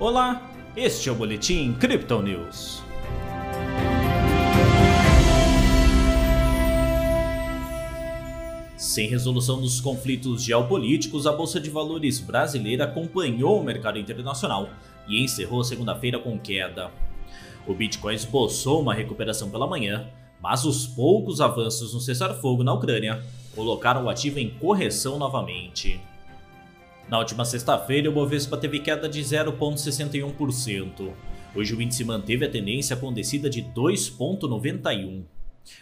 Olá, este é o Boletim Crypto News. Sem resolução dos conflitos geopolíticos, a Bolsa de Valores brasileira acompanhou o mercado internacional e encerrou segunda-feira com queda. O Bitcoin esboçou uma recuperação pela manhã, mas os poucos avanços no cessar-fogo na Ucrânia colocaram o ativo em correção novamente. Na última sexta-feira, o Bovespa teve queda de 0,61%. Hoje o índice manteve a tendência com descida de 2,91%.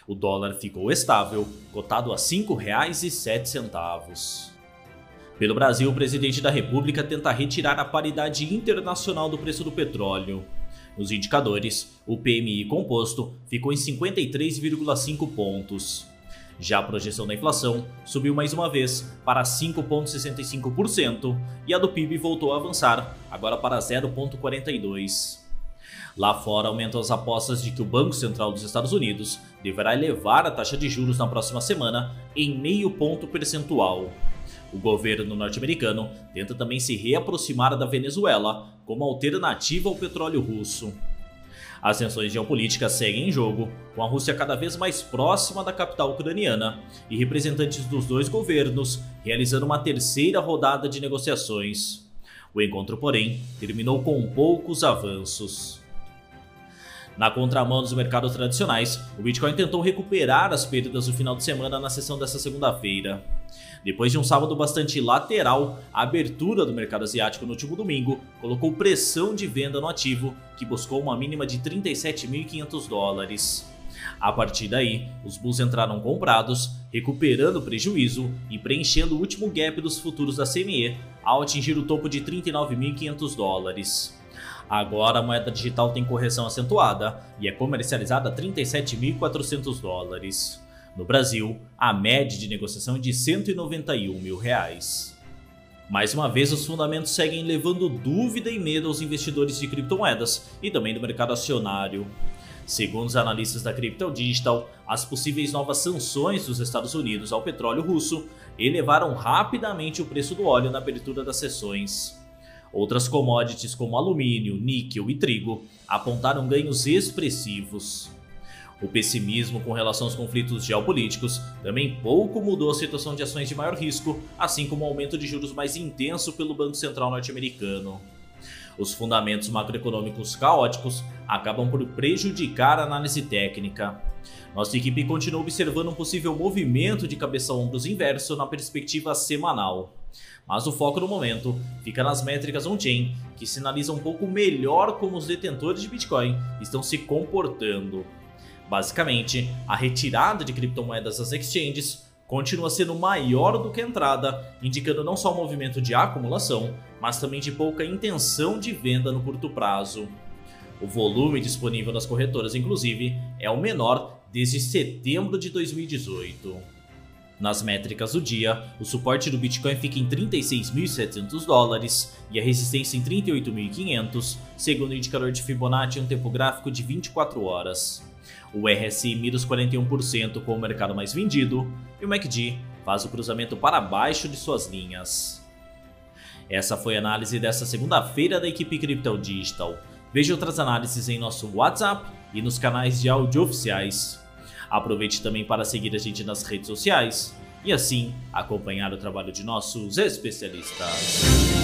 O dólar ficou estável, cotado a R$ 5,07. Pelo Brasil, o presidente da República tenta retirar a paridade internacional do preço do petróleo. Nos indicadores, o PMI composto ficou em 53,5 pontos. Já a projeção da inflação subiu mais uma vez para 5,65% e a do PIB voltou a avançar, agora para 0,42%. Lá fora, aumentam as apostas de que o Banco Central dos Estados Unidos deverá elevar a taxa de juros na próxima semana em meio ponto percentual. O governo norte-americano tenta também se reaproximar da Venezuela como alternativa ao petróleo russo. As tensões geopolíticas seguem em jogo, com a Rússia cada vez mais próxima da capital ucraniana e representantes dos dois governos realizando uma terceira rodada de negociações. O encontro, porém, terminou com poucos avanços. Na contramão dos mercados tradicionais, o Bitcoin tentou recuperar as perdas do final de semana na sessão desta segunda-feira. Depois de um sábado bastante lateral, a abertura do mercado asiático no último domingo colocou pressão de venda no ativo, que buscou uma mínima de 37.500 dólares. A partir daí, os bulls entraram comprados, recuperando prejuízo e preenchendo o último gap dos futuros da CME ao atingir o topo de 39.500 dólares. Agora a moeda digital tem correção acentuada e é comercializada a 37.400 dólares. No Brasil, a média de negociação é de 191 mil reais. Mais uma vez, os fundamentos seguem levando dúvida e medo aos investidores de criptomoedas e também do mercado acionário. Segundo os analistas da Crypto Digital, as possíveis novas sanções dos Estados Unidos ao petróleo russo elevaram rapidamente o preço do óleo na abertura das sessões. Outras commodities como alumínio, níquel e trigo apontaram ganhos expressivos. O pessimismo com relação aos conflitos geopolíticos também pouco mudou a situação de ações de maior risco, assim como o aumento de juros mais intenso pelo Banco Central norte-americano. Os fundamentos macroeconômicos caóticos acabam por prejudicar a análise técnica. Nossa equipe continua observando um possível movimento de cabeça-ombros inverso na perspectiva semanal. Mas o foco no momento fica nas métricas on-chain, que sinalizam um pouco melhor como os detentores de Bitcoin estão se comportando. Basicamente, a retirada de criptomoedas das exchanges continua sendo maior do que a entrada, indicando não só o movimento de acumulação, mas também de pouca intenção de venda no curto prazo. O volume disponível nas corretoras, inclusive, é o menor desde setembro de 2018. Nas métricas do dia, o suporte do Bitcoin fica em 36.700 dólares e a resistência em 38.500, segundo o indicador de Fibonacci em um tempo gráfico de 24 horas. O RSI mira os 41% com o mercado mais vendido e o MACD faz o cruzamento para baixo de suas linhas. Essa foi a análise desta segunda-feira da equipe Crypto Digital. Veja outras análises em nosso WhatsApp e nos canais de áudio oficiais. Aproveite também para seguir a gente nas redes sociais e assim acompanhar o trabalho de nossos especialistas.